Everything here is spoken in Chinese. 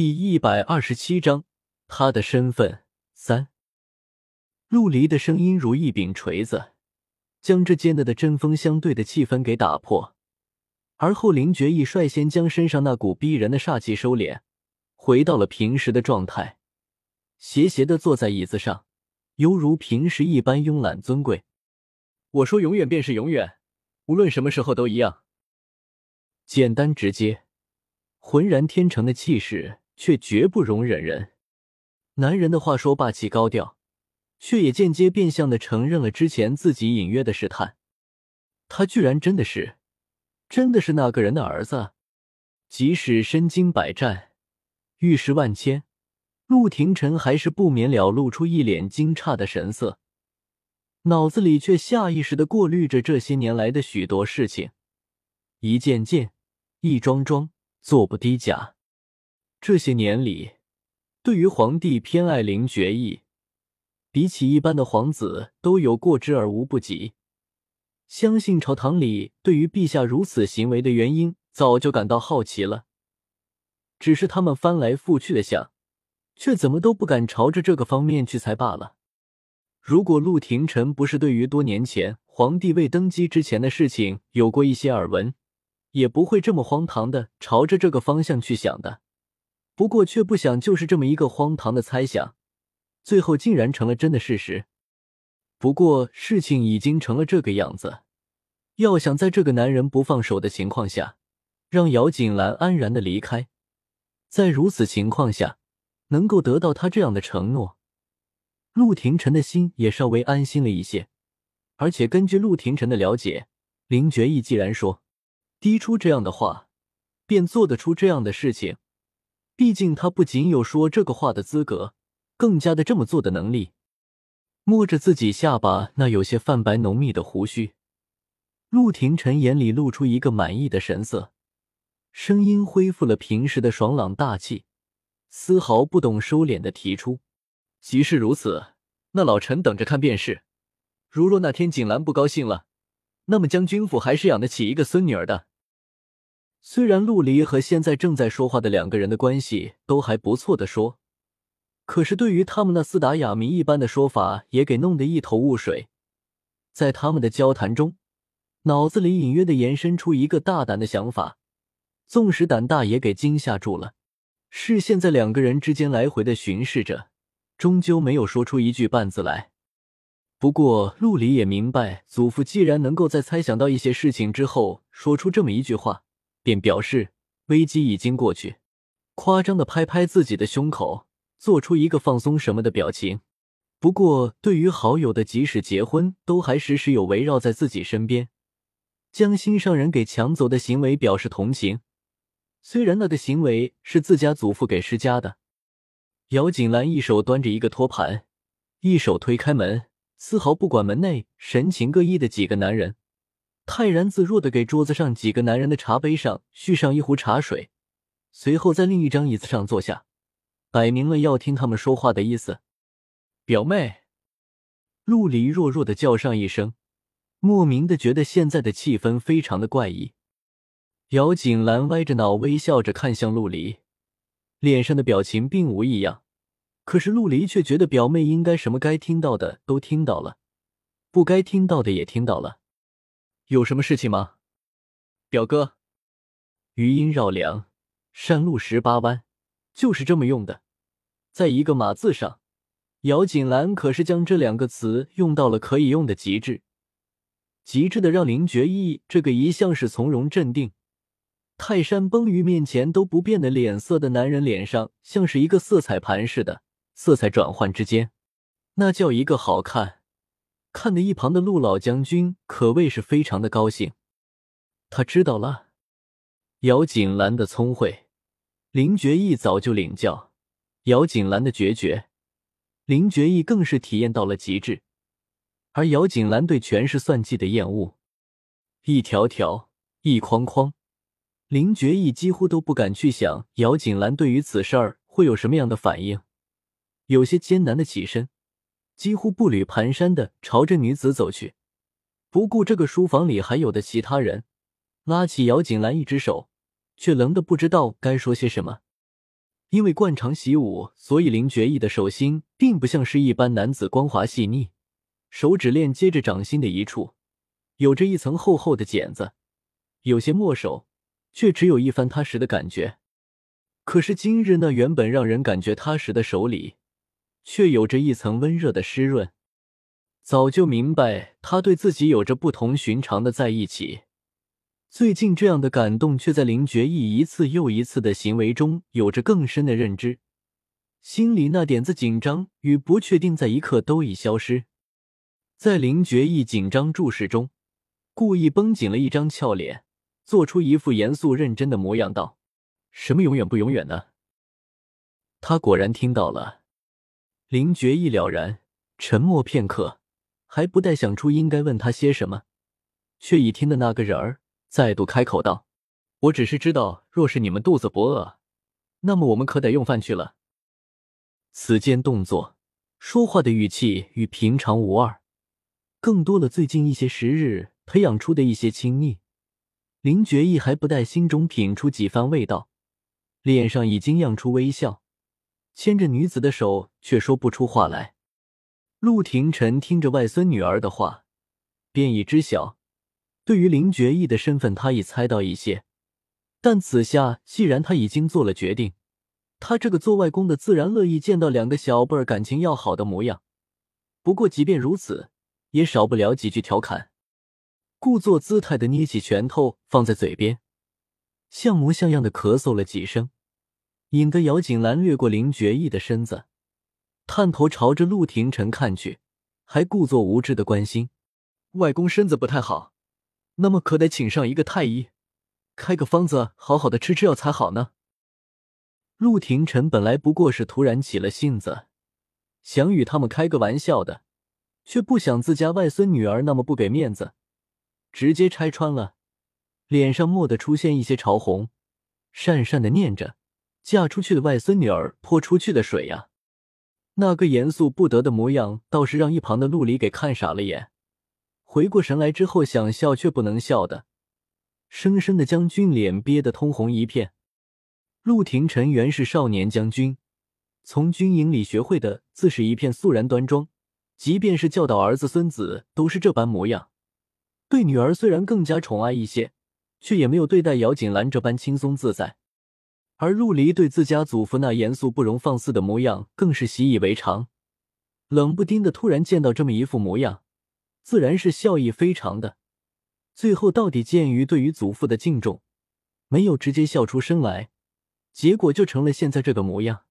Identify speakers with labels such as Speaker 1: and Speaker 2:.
Speaker 1: 第一百二十七章，他的身份三。陆离的声音如一柄锤子，将这间的的针锋相对的气氛给打破。而后，林觉义率先将身上那股逼人的煞气收敛，回到了平时的状态，斜斜的坐在椅子上，犹如平时一般慵懒尊贵。我说永远便是永远，无论什么时候都一样，简单直接，浑然天成的气势。却绝不容忍人。男人的话说霸气高调，却也间接变相的承认了之前自己隐约的试探。他居然真的是，真的是那个人的儿子。即使身经百战，遇事万千，陆廷琛还是不免了露出一脸惊诧的神色，脑子里却下意识的过滤着这些年来的许多事情，一件件，一桩桩，做不低假。这些年里，对于皇帝偏爱林觉义，比起一般的皇子都有过之而无不及。相信朝堂里对于陛下如此行为的原因，早就感到好奇了。只是他们翻来覆去的想，却怎么都不敢朝着这个方面去猜罢了。如果陆廷臣不是对于多年前皇帝未登基之前的事情有过一些耳闻，也不会这么荒唐的朝着这个方向去想的。不过，却不想就是这么一个荒唐的猜想，最后竟然成了真的事实。不过，事情已经成了这个样子，要想在这个男人不放手的情况下，让姚锦兰安然的离开，在如此情况下，能够得到他这样的承诺，陆廷臣的心也稍微安心了一些。而且，根据陆廷臣的了解，林觉义既然说滴出这样的话，便做得出这样的事情。毕竟他不仅有说这个话的资格，更加的这么做的能力。摸着自己下巴那有些泛白浓密的胡须，陆廷琛眼里露出一个满意的神色，声音恢复了平时的爽朗大气，丝毫不懂收敛的提出：“即是如此，那老臣等着看便是。如若那天景兰不高兴了，那么将军府还是养得起一个孙女儿的。”虽然陆离和现在正在说话的两个人的关系都还不错的说，可是对于他们那似打哑谜一般的说法，也给弄得一头雾水。在他们的交谈中，脑子里隐约的延伸出一个大胆的想法，纵使胆大也给惊吓住了。视线在两个人之间来回的巡视着，终究没有说出一句半字来。不过陆离也明白，祖父既然能够在猜想到一些事情之后说出这么一句话。便表示危机已经过去，夸张的拍拍自己的胸口，做出一个放松什么的表情。不过，对于好友的即使结婚都还时时有围绕在自己身边，将心上人给抢走的行为表示同情。虽然那个行为是自家祖父给施加的。姚锦兰一手端着一个托盘，一手推开门，丝毫不管门内神情各异的几个男人。泰然自若的给桌子上几个男人的茶杯上续上一壶茶水，随后在另一张椅子上坐下，摆明了要听他们说话的意思。表妹，陆离弱弱的叫上一声，莫名的觉得现在的气氛非常的怪异。姚锦兰歪着脑微笑着看向陆离，脸上的表情并无异样，可是陆离却觉得表妹应该什么该听到的都听到了，不该听到的也听到了。有什么事情吗，表哥？余音绕梁，山路十八弯，就是这么用的。在一个“马”字上，姚锦兰可是将这两个词用到了可以用的极致，极致的让林觉义这个一向是从容镇定、泰山崩于面前都不变的脸色的男人脸上，像是一个色彩盘似的，色彩转换之间，那叫一个好看。看的一旁的陆老将军可谓是非常的高兴，他知道了姚锦兰的聪慧，林觉义早就领教姚锦兰的决绝，林觉义更是体验到了极致，而姚锦兰对权势算计的厌恶，一条条，一筐筐，林觉义几乎都不敢去想姚锦兰对于此事儿会有什么样的反应，有些艰难的起身。几乎步履蹒跚的朝着女子走去，不顾这个书房里还有的其他人，拉起姚锦兰一只手，却愣的不知道该说些什么。因为惯常习武，所以林觉义的手心并不像是一般男子光滑细腻，手指链接着掌心的一处，有着一层厚厚的茧子，有些墨手，却只有一番踏实的感觉。可是今日那原本让人感觉踏实的手里，却有着一层温热的湿润。早就明白他对自己有着不同寻常的在一起。最近这样的感动，却在林觉义一次又一次的行为中有着更深的认知，心里那点子紧张与不确定，在一刻都已消失。在林觉义紧张注视中，故意绷紧了一张俏脸，做出一副严肃认真的模样，道：“什么永远不永远呢？”他果然听到了。林觉意了然，沉默片刻，还不待想出应该问他些什么，却已听的那个人儿。再度开口道：“我只是知道，若是你们肚子不饿，那么我们可得用饭去了。”此间动作、说话的语气与平常无二，更多了最近一些时日培养出的一些亲昵。林觉意还不待心中品出几番味道，脸上已经漾出微笑，牵着女子的手却说不出话来。陆廷臣听着外孙女儿的话，便已知晓。对于林觉义的身份，他已猜到一些，但此下既然他已经做了决定，他这个做外公的自然乐意见到两个小辈儿感情要好的模样。不过即便如此，也少不了几句调侃，故作姿态的捏起拳头放在嘴边，像模像样的咳嗽了几声，引得姚景兰掠过林觉义的身子，探头朝着陆廷臣看去，还故作无知的关心：“外公身子不太好。”那么可得请上一个太医，开个方子，好好的吃吃药才好呢。陆廷臣本来不过是突然起了性子，想与他们开个玩笑的，却不想自家外孙女儿那么不给面子，直接拆穿了，脸上蓦地出现一些潮红，讪讪的念着：“嫁出去的外孙女儿泼出去的水呀！”那个严肃不得的模样，倒是让一旁的陆离给看傻了眼。回过神来之后，想笑却不能笑的，生生的将军脸憋得通红一片。陆廷臣原是少年将军，从军营里学会的自是一片肃然端庄，即便是教导儿子孙子，都是这般模样。对女儿虽然更加宠爱一些，却也没有对待姚锦兰这般轻松自在。而陆离对自家祖父那严肃不容放肆的模样，更是习以为常，冷不丁的突然见到这么一副模样。自然是笑意非常的，最后到底鉴于对于祖父的敬重，没有直接笑出声来，结果就成了现在这个模样。